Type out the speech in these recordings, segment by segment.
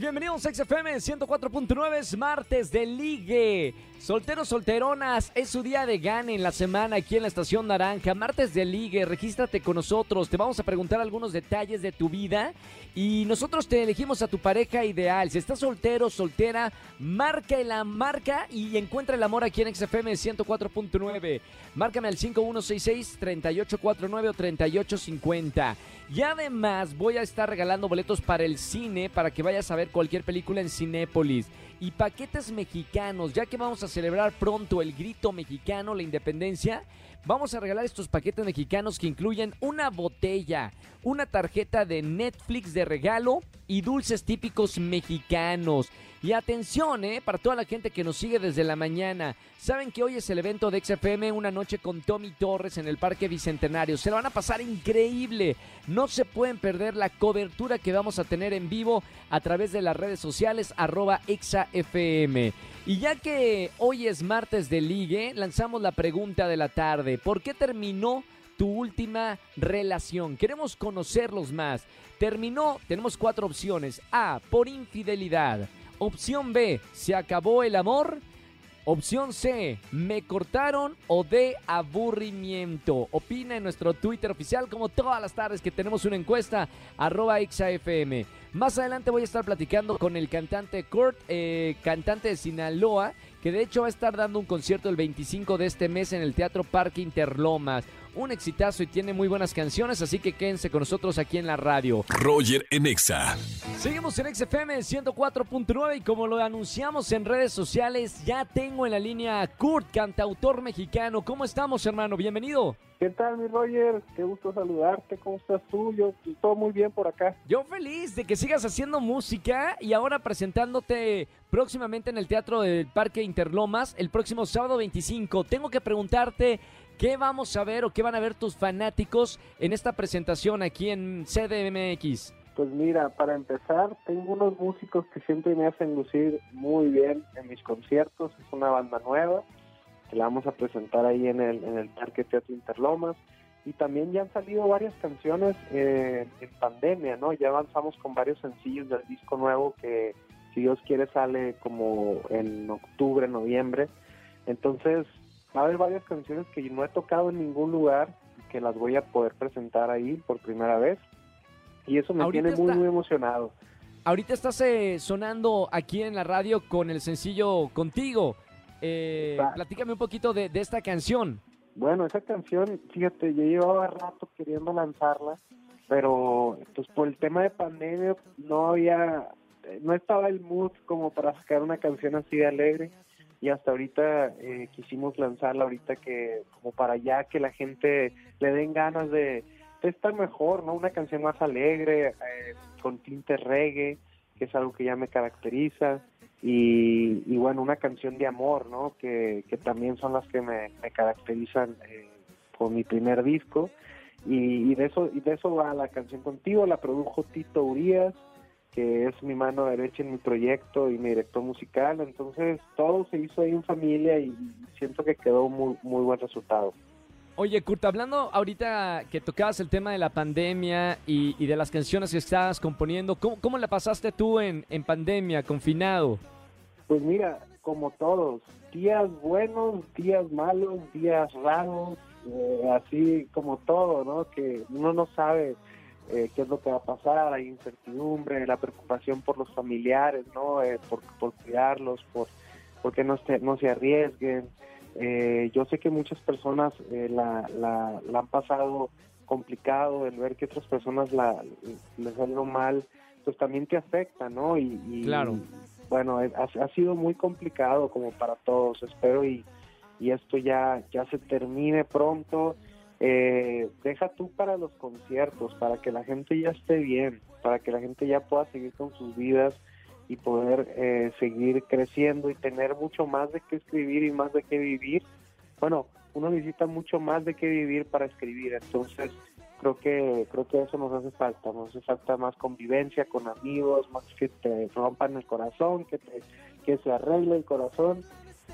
bienvenidos a XFM 104.9, es martes de ligue. Solteros, solteronas, es su día de gane en la semana aquí en la Estación Naranja. Martes de ligue, regístrate con nosotros. Te vamos a preguntar algunos detalles de tu vida y nosotros te elegimos a tu pareja ideal. Si estás soltero, soltera, marca la marca y encuentra el amor aquí en XFM 104.9. Márcame al 5166-3849 o 3850. Y además voy a estar regalando boletos para el cine para que vayas a ver cualquier película en Cinépolis y paquetes mexicanos, ya que vamos a celebrar pronto el grito mexicano, la independencia. Vamos a regalar estos paquetes mexicanos que incluyen una botella, una tarjeta de Netflix de regalo y dulces típicos mexicanos. Y atención, ¿eh? Para toda la gente que nos sigue desde la mañana. Saben que hoy es el evento de XFM, una noche con Tommy Torres en el Parque Bicentenario. Se lo van a pasar increíble. No se pueden perder la cobertura que vamos a tener en vivo a través de las redes sociales arroba XFM. Y ya que hoy es martes de ligue, lanzamos la pregunta de la tarde. ¿Por qué terminó tu última relación? Queremos conocerlos más. Terminó, tenemos cuatro opciones. A, por infidelidad. Opción B, se acabó el amor. Opción C, me cortaron o D, aburrimiento. Opina en nuestro Twitter oficial como todas las tardes que tenemos una encuesta, XAFM. Más adelante voy a estar platicando con el cantante Kurt, eh, cantante de Sinaloa, que de hecho va a estar dando un concierto el 25 de este mes en el Teatro Parque Interlomas. Un exitazo y tiene muy buenas canciones, así que quédense con nosotros aquí en la radio. Roger en Exa. Seguimos en XFM 104.9 y como lo anunciamos en redes sociales, ya tengo en la línea a Kurt, cantautor mexicano. ¿Cómo estamos, hermano? Bienvenido. ¿Qué tal, mi Roger? Qué gusto saludarte. ¿Cómo estás tú? Yo todo muy bien por acá. Yo feliz de que sigas haciendo música y ahora presentándote próximamente en el Teatro del Parque Interlomas el próximo sábado 25. Tengo que preguntarte qué vamos a ver o qué van a ver tus fanáticos en esta presentación aquí en CDMX. Pues mira, para empezar, tengo unos músicos que siempre me hacen lucir muy bien en mis conciertos. Es una banda nueva que la vamos a presentar ahí en el, Parque Teatro Interlomas. Y también ya han salido varias canciones eh, en pandemia, ¿no? Ya avanzamos con varios sencillos del disco nuevo que, si Dios quiere, sale como en octubre, noviembre. Entonces, va a haber varias canciones que no he tocado en ningún lugar que las voy a poder presentar ahí por primera vez. Y eso me Ahorita tiene muy, está- muy emocionado. Ahorita estás eh, sonando aquí en la radio con el sencillo Contigo. Eh, platícame un poquito de, de esta canción. Bueno, esa canción, fíjate, yo llevaba rato queriendo lanzarla, pero pues por el tema de pandemia no había, eh, no estaba el mood como para sacar una canción así de alegre y hasta ahorita eh, quisimos lanzarla ahorita que como para ya que la gente le den ganas de, estar mejor, ¿no? Una canción más alegre, eh, con tinte reggae, que es algo que ya me caracteriza y, y bueno, una canción de amor, ¿no? Que, que también son las que me, caracterizan eh, por mi primer disco y, y de eso y de eso va la canción contigo, la produjo Tito Urias, que es mi mano derecha en mi proyecto y mi director musical, entonces todo se hizo ahí en familia y siento que quedó muy muy buen resultado. Oye, Kurt, hablando ahorita que tocabas el tema de la pandemia y, y de las canciones que estabas componiendo, ¿cómo, cómo la pasaste tú en, en pandemia, confinado? Pues mira, como todos, días buenos, días malos, días raros, eh, así como todo, ¿no? Que uno no sabe eh, qué es lo que va a pasar, hay incertidumbre, la preocupación por los familiares, ¿no? Eh, por, por cuidarlos, por, por que no, se- no se arriesguen. Eh, yo sé que muchas personas eh, la, la, la han pasado complicado, el ver que otras personas la, les salieron mal, pues también te afecta, ¿no? Y, y- Claro. bueno, ha, ha sido muy complicado como para todos, espero y, y esto ya, ya se termine pronto. Eh, deja tú para los conciertos, para que la gente ya esté bien, para que la gente ya pueda seguir con sus vidas y poder eh, seguir creciendo y tener mucho más de qué escribir y más de qué vivir. Bueno, uno necesita mucho más de qué vivir para escribir, entonces creo que creo que eso nos hace falta, nos hace falta más convivencia con amigos, más que te rompan el corazón, que te que se arregle el corazón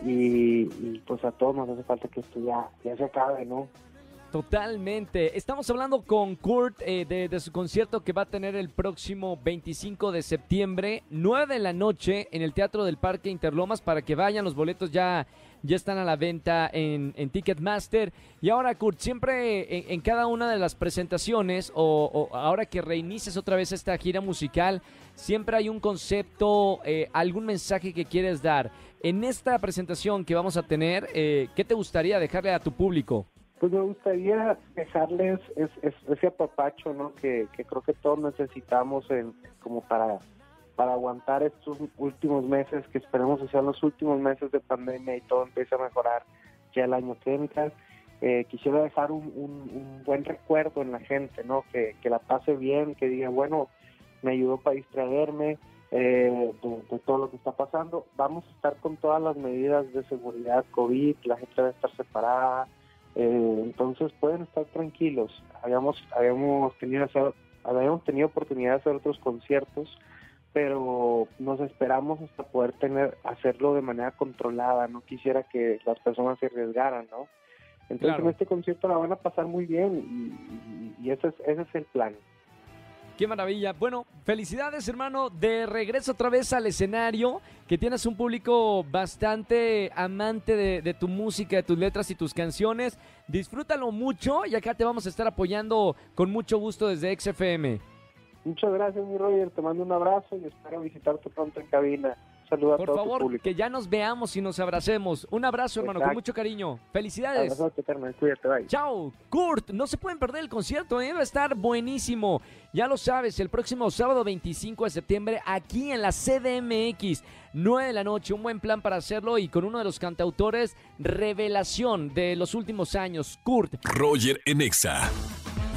y, y, pues a todos nos hace falta que esto ya, ya se acabe, ¿no? Totalmente. Estamos hablando con Kurt eh, de, su concierto que va a tener el próximo 25 de septiembre, 9 de la noche, en el Teatro del Parque Interlomas, para que vayan. Los boletos ya, ya están a la venta en, Ticketmaster. Y ahora, Kurt, siempre en, cada una de las presentaciones, o, ahora que reinicies otra vez esta gira musical, siempre hay un concepto, eh, algún mensaje que quieres dar. En esta presentación que vamos a tener, eh, ¿qué te gustaría dejarle a tu público? Pues me gustaría dejarles es, es, ese apapacho, ¿no? Que, creo que todos necesitamos en, como para, para aguantar estos últimos meses, que esperemos que sean los últimos meses de pandemia y todo empiece a mejorar ya el año que entra. Eh, quisiera dejar un, buen recuerdo en la gente, ¿no? Que, que la pase bien, que diga, bueno, me ayudó para distraerme eh, de, de todo lo que está pasando. Vamos a estar con todas las medidas de seguridad COVID, la gente debe estar separada, eh, entonces pueden estar tranquilos. Habíamos, habíamos, tenido, hacer, habíamos tenido oportunidad de hacer otros conciertos, pero nos esperamos hasta poder tener hacerlo de manera controlada. No quisiera que las personas se arriesgaran, ¿no? Entonces claro. en este concierto la van a pasar muy bien y, y, y ese, es, ese es el plan. Qué maravilla. Bueno, felicidades hermano, de regreso otra vez al escenario, que tienes un público bastante amante de, tu música, de tus letras y tus canciones. Disfrútalo mucho y acá te vamos a estar apoyando con mucho gusto desde XFM. Muchas gracias, mi Roger. Te mando un abrazo y espero visitarte pronto en cabina. Saludos Por a todo favor, tu público. que ya nos veamos y nos abracemos. Un abrazo, hermano, Exacto. con mucho cariño. Felicidades. Abrazote, Carmen. Cuídate, bye. Chao, Kurt. No se pueden perder el concierto, ¿eh? va a estar buenísimo. Ya lo sabes, el próximo sábado 25 de septiembre aquí en la CDMX, 9 de la noche. Un buen plan para hacerlo y con uno de los cantautores revelación de los últimos años, Kurt. Roger Enexa.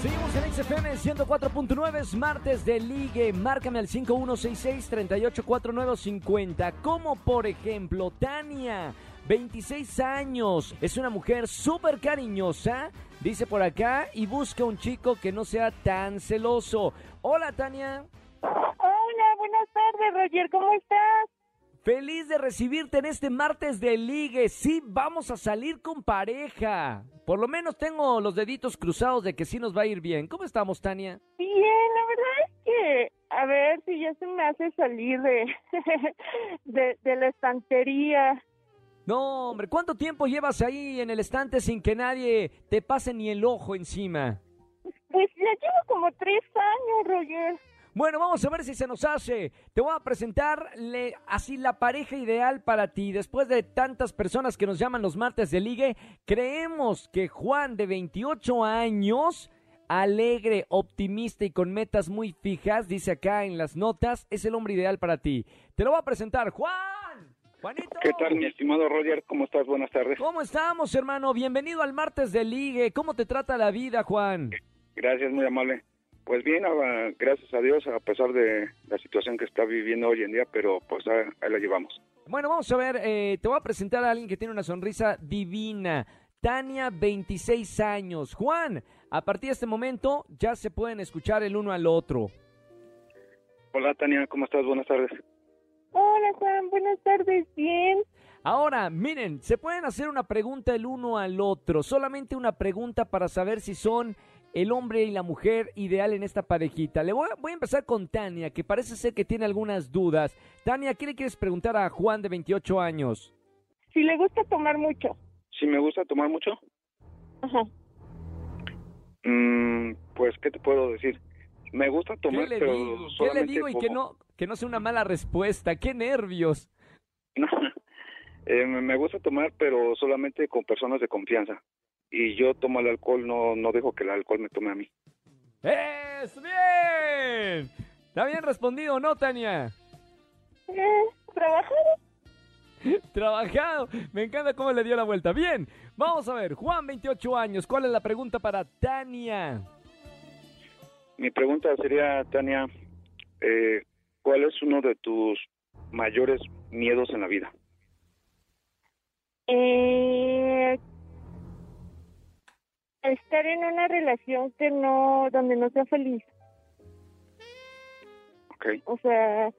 Seguimos en XFM 104.9, es martes de ligue. Márcame al 5166-384950. Como por ejemplo, Tania, 26 años, es una mujer súper cariñosa, dice por acá, y busca un chico que no sea tan celoso. Hola, Tania. Hola, buenas tardes, Roger, ¿cómo estás? Feliz de recibirte en este martes de ligue. Sí, vamos a salir con pareja. Por lo menos tengo los deditos cruzados de que sí nos va a ir bien. ¿Cómo estamos, Tania? Bien, la verdad es que a ver si ya se me hace salir de, de, de la estantería. No, hombre, ¿cuánto tiempo llevas ahí en el estante sin que nadie te pase ni el ojo encima? Pues ya llevo como tres años, Roger. Bueno, vamos a ver si se nos hace. Te voy a presentarle así la pareja ideal para ti. Después de tantas personas que nos llaman los martes de ligue, creemos que Juan, de 28 años, alegre, optimista y con metas muy fijas, dice acá en las notas, es el hombre ideal para ti. Te lo voy a presentar, Juan. Juanito. ¿Qué tal, mi estimado Roger? ¿Cómo estás? Buenas tardes. ¿Cómo estamos, hermano? Bienvenido al martes de ligue. ¿Cómo te trata la vida, Juan? Gracias, muy amable. Pues bien, gracias a Dios, a pesar de la situación que está viviendo hoy en día, pero pues ahí, ahí la llevamos. Bueno, vamos a ver, eh, te voy a presentar a alguien que tiene una sonrisa divina. Tania, 26 años. Juan, a partir de este momento ya se pueden escuchar el uno al otro. Hola, Tania, ¿cómo estás? Buenas tardes. Hola, Juan, buenas tardes, bien. Ahora, miren, se pueden hacer una pregunta el uno al otro, solamente una pregunta para saber si son el hombre y la mujer ideal en esta parejita. Le voy a, voy a, empezar con Tania, que parece ser que tiene algunas dudas. Tania, ¿qué le quieres preguntar a Juan de 28 años? Si le gusta tomar mucho. Si me gusta tomar mucho. Ajá. Mm, pues, ¿qué te puedo decir? Me gusta tomar, ¿Qué le pero digo? ¿Qué le digo y que no, que no sea una mala respuesta? ¡Qué nervios! eh, me gusta tomar, pero solamente con personas de confianza y yo tomo el alcohol, no, no dejo que el alcohol me tome a mí. ¡Es bien! ¿Está bien respondido no, Tania? Eh, ¿Trabajado? Trabajado. Me encanta cómo le dio la vuelta. Bien, vamos a ver. Juan, 28 años. ¿Cuál es la pregunta para Tania? Mi pregunta sería, Tania, eh, ¿cuál es uno de tus mayores miedos en la vida? Eh, estar en una relación que no, donde no sea feliz. Okay. O sea,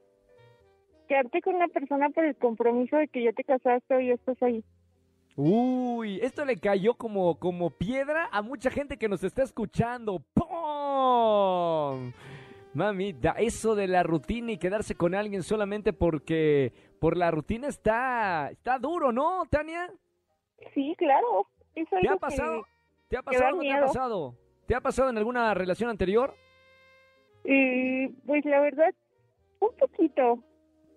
quedarte con una persona por el compromiso de que ya te casaste y estás ahí. Uy, esto le cayó como, como piedra a mucha gente que nos está escuchando. ¡Pum! Mamita, eso de la rutina y quedarse con alguien solamente porque por la rutina está, está duro, ¿no, Tania? Sí, claro. Es ¿Te ha pasado? ¿Te ha pasado? o ¿No te ha pasado? ¿Te ha pasado en alguna relación anterior? eh, pues la verdad, un poquito.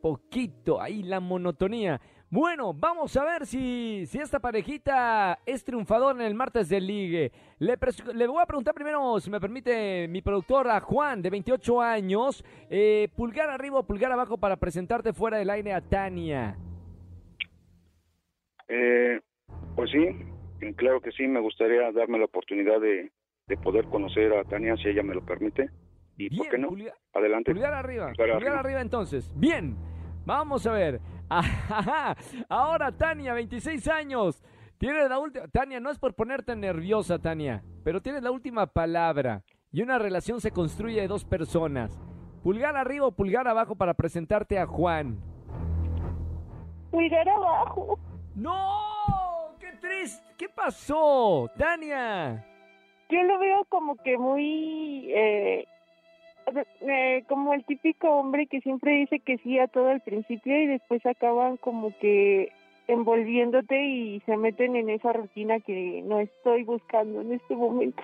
Poquito, ahí la monotonía. Bueno, vamos a ver si, si esta parejita es triunfadora en el martes de ligue. Le voy a preguntar primero, si me permite, mi productora Juan, de 28 años, eh, pulgar arriba o pulgar abajo para presentarte fuera del aire a Tania. Eh, pues sí, claro que sí, me gustaría darme la oportunidad de, de poder conocer a Tania si ella me lo permite. ¿Y por qué no? pulgar- Adelante. Pulgar arriba, Pulgar pulgar arriba. arriba. entonces. Bien, vamos a ver. Ajá. Ahora Tania, 26 años. Tienes la última. Tania, no es por ponerte nerviosa, Tania, pero tienes la última palabra. Y una relación se construye de dos personas. Pulgar arriba o pulgar abajo para presentarte a Juan. Pulgar abajo. ¡No! ¡Qué triste! ¿Qué pasó? Tania. Yo lo veo como que muy... Eh, eh, como el típico hombre que siempre dice que sí a todo al principio y después acaban como que envolviéndote y se meten en esa rutina que no estoy buscando en este momento.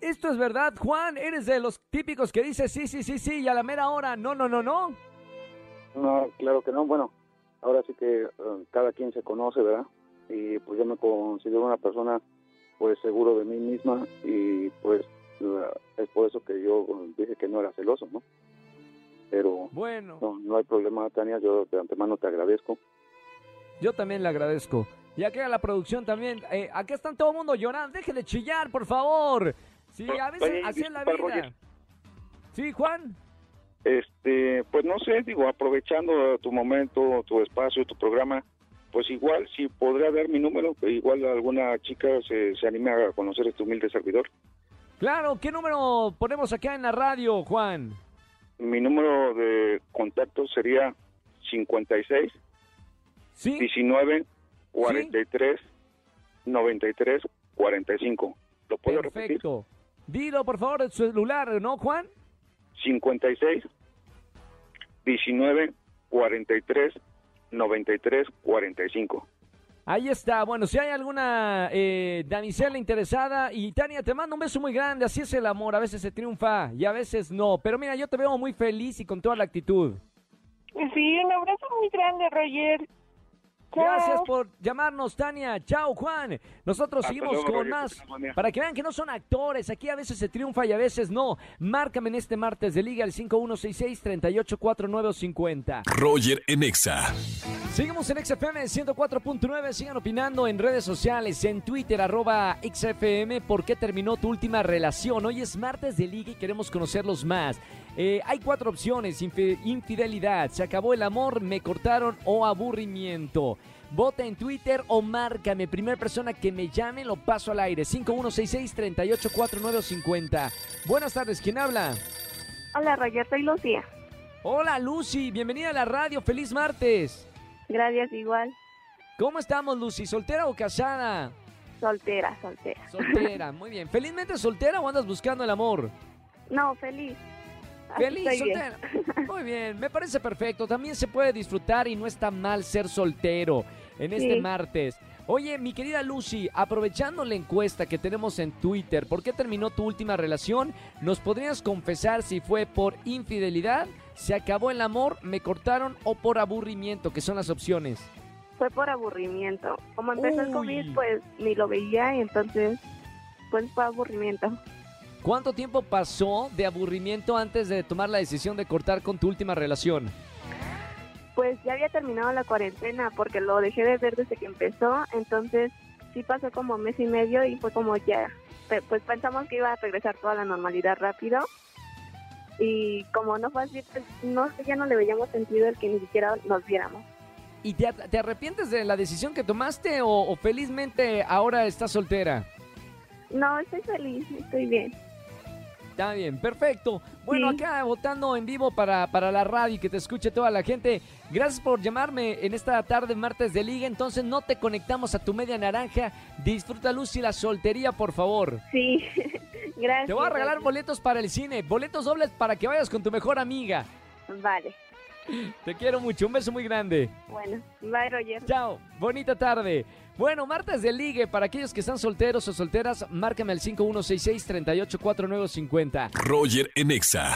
Esto es verdad, Juan. Eres de los típicos que dice sí, sí, sí, sí, y a la mera hora, no, no, no, no. No, claro que no. Bueno, ahora sí que eh, cada quien se conoce, ¿verdad? Y pues yo me considero una persona pues seguro de mí misma y pues es por eso que yo dije que no era celoso, ¿no? Pero Bueno. no, no hay problema, Tania, yo de antemano te agradezco. Yo también le agradezco. Y acá a la producción también. Eh, acá están todo el mundo llorando. Deje de chillar, por favor. Sí, a veces Oye, así es la vida. Roger. Sí, Juan. Este, pues no sé, digo, aprovechando tu momento, tu espacio, tu programa, pues igual si podría dar mi número, igual alguna chica se, se anime a conocer este humilde servidor. Claro, ¿qué número ponemos acá en la radio, Juan? Mi número de contacto sería 56 Sí. 19 43 93 45. ¿Lo puedo repetir? Perfecto. Dilo, por favor, su celular, ¿no, Juan? 56 19 43 93 45. Ahí está. Bueno, si hay alguna eh, damisela interesada. Y Tania, te mando un beso muy grande. Así es el amor. A veces se triunfa y a veces no. Pero mira, yo te veo muy feliz y con toda la actitud. Sí, un abrazo muy grande, Roger. Chao. Gracias por llamarnos, Tania. Chao, Juan. Nosotros Hasta seguimos luego, con Roger, más. Para que vean que no son actores. Aquí a veces se triunfa y a veces no. Márcame en este martes de Liga al 5166-384950. Roger en Exa. Seguimos en XFM 104.9. Sigan opinando en redes sociales, en Twitter, arroba XFM. ¿Por qué terminó tu última relación? Hoy es martes de liga y queremos conocerlos más. Eh, hay cuatro opciones: infi- infidelidad, se acabó el amor, me cortaron o aburrimiento. Vota en Twitter o márcame. Primera persona que me llame lo paso al aire. 5166-384950. Buenas tardes, ¿quién habla? Hola Roger, soy Lucía. Hola Lucy, bienvenida a la radio. Feliz martes. Gracias, igual. ¿Cómo estamos, Lucy? ¿Soltera o casada? Soltera, soltera. Soltera, muy bien. ¿Felizmente soltera o andas buscando el amor? No, feliz. Feliz, estoy bien. Muy bien, me parece perfecto. También se puede disfrutar y no está mal ser soltero en este martes. Oye, mi querida Lucy, aprovechando la encuesta que tenemos en Twitter, ¿por qué terminó tu última relación? ¿Nos podrías confesar si fue por infidelidad, se acabó el amor, me cortaron o por aburrimiento, que son las opciones? Fue por aburrimiento. Como empezó el Uy. COVID, pues ni lo veía y entonces, pues fue aburrimiento. ¿Cuánto tiempo pasó de aburrimiento antes de tomar la decisión de cortar con tu última relación? Pues ya había terminado la cuarentena porque lo dejé de ver desde que empezó, entonces sí pasó como mes y medio y fue como ya, pues pensamos que iba a regresar toda la normalidad rápido y como no fue así, pues no, ya no le veíamos sentido el que ni siquiera nos viéramos. ¿Y te, te arrepientes de la decisión que tomaste o, o felizmente ahora estás soltera? No, estoy feliz, estoy bien. Está bien, perfecto. Bueno, Sí. acá votando en vivo para, para la radio y que te escuche toda la gente. Gracias por llamarme en esta tarde, martes de liga. Entonces no te conectamos a tu media naranja. Disfruta Lucy la soltería, por favor. Sí, gracias. Te voy a regalar boletos para el cine, boletos dobles para que vayas con tu mejor amiga. Vale, Te quiero mucho, un beso muy grande. bueno, bye Roger. Chao, bonita tarde. Bueno, martes de ligue, para aquellos que están solteros o solteras, márcame al 5166-384950. Roger en Exa.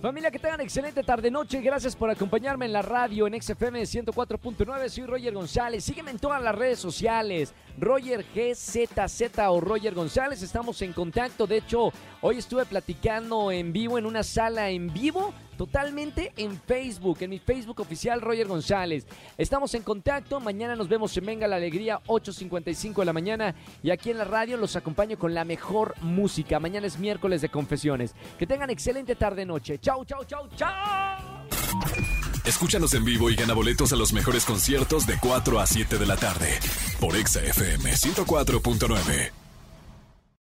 Familia, que tengan excelente tarde-noche. Gracias por acompañarme en la radio en XFM 104.9. Soy Roger González. Sígueme en todas las redes sociales. Roger GZZ o Roger González. Estamos en contacto. De hecho, hoy estuve platicando en vivo en una sala en vivo. Totalmente en Facebook, en mi Facebook oficial Roger González. Estamos en contacto. Mañana nos vemos en Venga la Alegría, 8.55 de la mañana. Y aquí en la radio los acompaño con la mejor música. Mañana es miércoles de confesiones. Que tengan excelente tarde-noche. Chau, chau, chau, chau. Escúchanos en vivo y gana boletos a los mejores conciertos de 4 a 7 de la tarde. Por Exa FM 104.9.